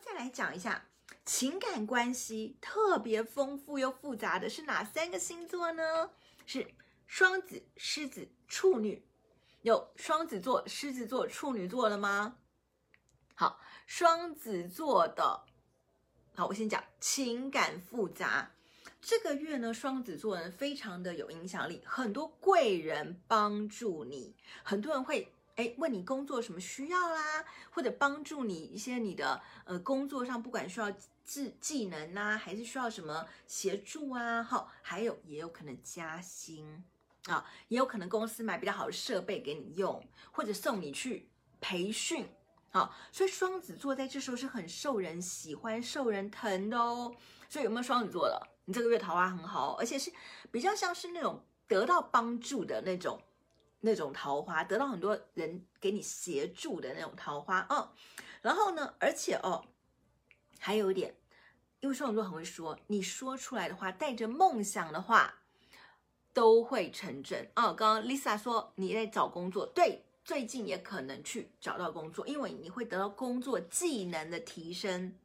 再来讲一下情感关系特别丰富又复杂的是哪三个星座呢？是双子、狮子、处女。有双子座、狮子座、处女座了吗？好，双子座的，好，我先讲情感复杂。这个月呢，双子座人非常的有影响力，很多贵人帮助你，很多人会哎问你工作什么需要啦，或者帮助你一些你的呃工作上，不管需要技技能啊，还是需要什么协助啊，好，还有也有可能加薪啊，也有可能公司买比较好的设备给你用，或者送你去培训。好，所以双子座在这时候是很受人喜欢、受人疼的哦。所以有没有双子座的？你这个月桃花很好，而且是比较像是那种得到帮助的那种、那种桃花，得到很多人给你协助的那种桃花。嗯，然后呢，而且哦，还有一点，因为双子座很会说，你说出来的话，带着梦想的话，都会成真。哦，刚刚 Lisa 说你在找工作，对。最近也可能去找到工作，因为你会得到工作技能的提升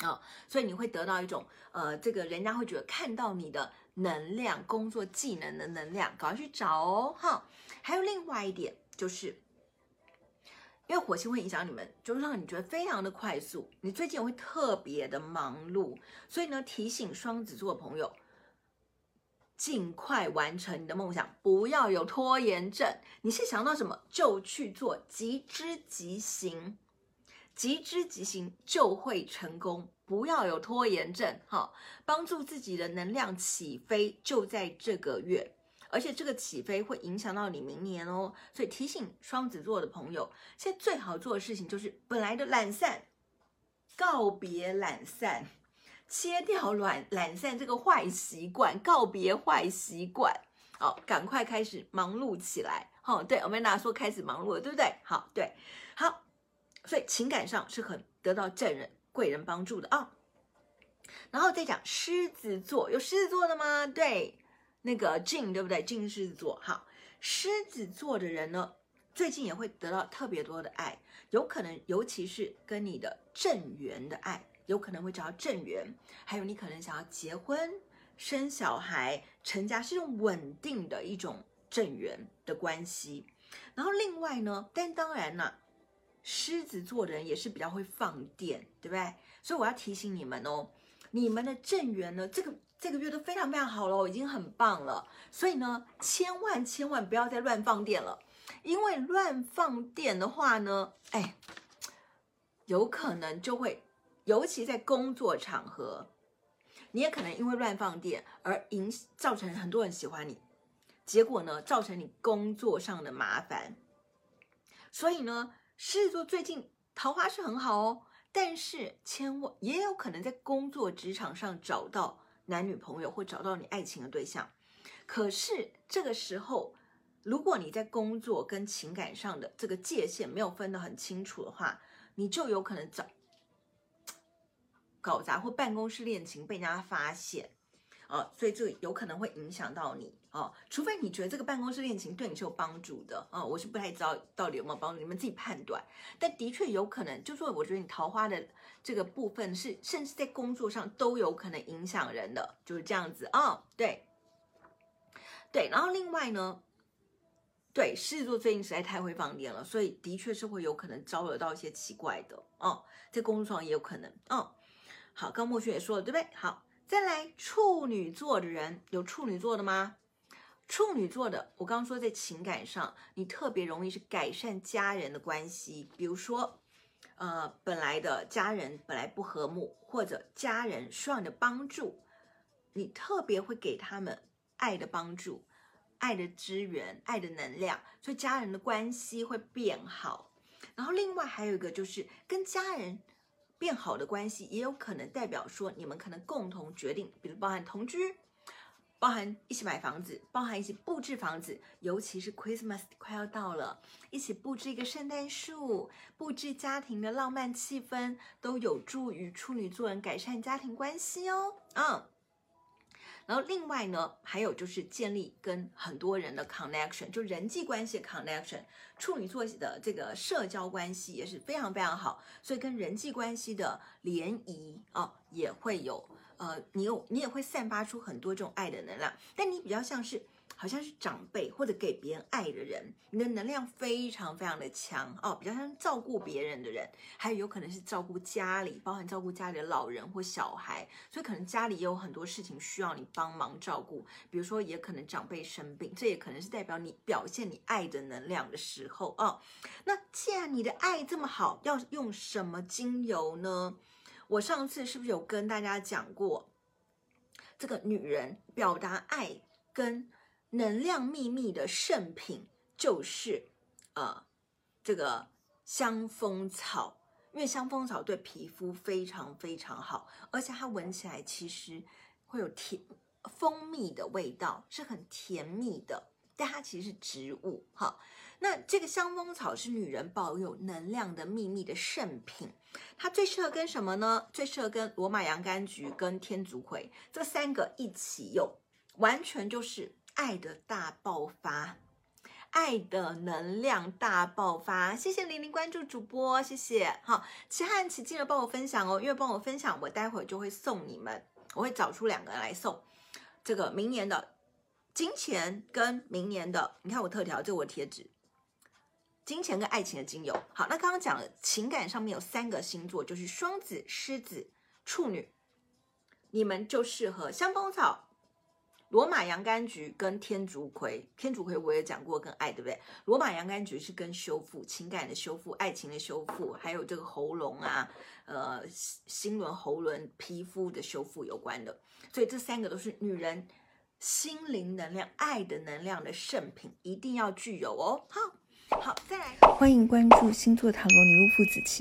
啊、所以你会得到一种呃，这个人家会觉得看到你的能量、工作技能的能量，赶快去找哦哈。还有另外一点就是，因为火星会影响你们，就让你觉得非常的快速，你最近会特别的忙碌，所以呢，提醒双子座的朋友。尽快完成你的梦想，不要有拖延症。你是想到什么就去做，即知即行，即知即行就会成功。不要有拖延症，哈，帮助自己的能量起飞就在这个月，而且这个起飞会影响到你明年哦。所以提醒双子座的朋友，现在最好做的事情就是本来的懒散，告别懒散。切掉懒懒散这个坏习惯，告别坏习惯，好，赶快开始忙碌起来。好，对，我们娜说开始忙碌了，对不对？好，对，好，所以情感上是很得到正人贵人帮助的啊。然后再讲狮子座，有狮子座的吗？对，那个金对不对金狮子座，好，狮子座的人呢，最近也会得到特别多的爱，有可能尤其是跟你的正缘的爱。有可能会找到正缘，还有你可能想要结婚、生小孩、成家，是一种稳定的一种正缘的关系。然后另外呢，但当然呢，狮子座的人也是比较会放电，对不对？所以我要提醒你们哦，你们的正缘呢，这个这个月都非常非常好了，已经很棒了。所以呢，千万千万不要再乱放电了，因为乱放电的话呢，哎，有可能就会。尤其在工作场合，你也可能因为乱放电而影造成很多人喜欢你，结果呢，造成你工作上的麻烦。所以呢，狮子座最近桃花是很好哦，但是千万也有可能在工作职场上找到男女朋友或找到你爱情的对象。可是这个时候，如果你在工作跟情感上的这个界限没有分得很清楚的话，你就有可能找。搞砸或办公室恋情被人家发现，啊，所以这有可能会影响到你哦，除非你觉得这个办公室恋情对你是有帮助的啊，我是不太知道到底有没有帮助，你们自己判断。但的确有可能，就说我觉得你桃花的这个部分是，甚至在工作上都有可能影响人的，就是这样子啊，对，对，然后另外呢，对，狮子座最近实在太会放电了，所以的确是会有可能招惹到一些奇怪的哦，在工作上也有可能哦。好，刚墨轩也说了，对不对？好，再来处女座的人，有处女座的吗？处女座的，我刚刚说在情感上，你特别容易是改善家人的关系，比如说，呃，本来的家人本来不和睦，或者家人需要你的帮助，你特别会给他们爱的帮助、爱的支援、爱的能量，所以家人的关系会变好。然后另外还有一个就是跟家人。变好的关系也有可能代表说你们可能共同决定，比如包含同居，包含一起买房子，包含一起布置房子，尤其是 Christmas 快要到了，一起布置一个圣诞树，布置家庭的浪漫气氛，都有助于处女座人改善家庭关系哦。嗯，然后另外呢，还有就是建立跟很多人的 connection，就人际关系 connection。处女座的这个社交关系也是非常非常好，所以跟人际关系的联谊啊，也会有呃，你有你也会散发出很多这种爱的能量，但你比较像是。好像是长辈或者给别人爱的人，你的能量非常非常的强哦，比较像照顾别人的人，还有有可能是照顾家里，包含照顾家里的老人或小孩，所以可能家里也有很多事情需要你帮忙照顾，比如说也可能长辈生病，这也可能是代表你表现你爱的能量的时候哦。那既然你的爱这么好，要用什么精油呢？我上次是不是有跟大家讲过，这个女人表达爱跟能量秘密的圣品就是，呃，这个香蜂草，因为香蜂草对皮肤非常非常好，而且它闻起来其实会有甜蜂蜜的味道，是很甜蜜的。但它其实是植物，哈。那这个香蜂草是女人保有能量的秘密的圣品，它最适合跟什么呢？最适合跟罗马洋甘菊跟天竺葵这三个一起用，完全就是。爱的大爆发，爱的能量大爆发。谢谢玲玲关注主播，谢谢。好，其他人请记得帮我分享哦，因为帮我分享，我待会儿就会送你们，我会找出两个人来送这个明年的金钱跟明年的，你看我特调，这我贴纸，金钱跟爱情的精油。好，那刚刚讲了情感上面有三个星座，就是双子、狮子、处女，你们就适合香蜂草。罗马洋甘菊跟天竺葵，天竺葵我也讲过跟爱，对不对？罗马洋甘菊是跟修复情感的修复、爱情的修复，还有这个喉咙啊、呃心轮、喉轮、皮肤的修复有关的。所以这三个都是女人心灵能量、爱的能量的圣品，一定要具有哦。好，好，再来，欢迎关注星座塔罗女巫傅子琪。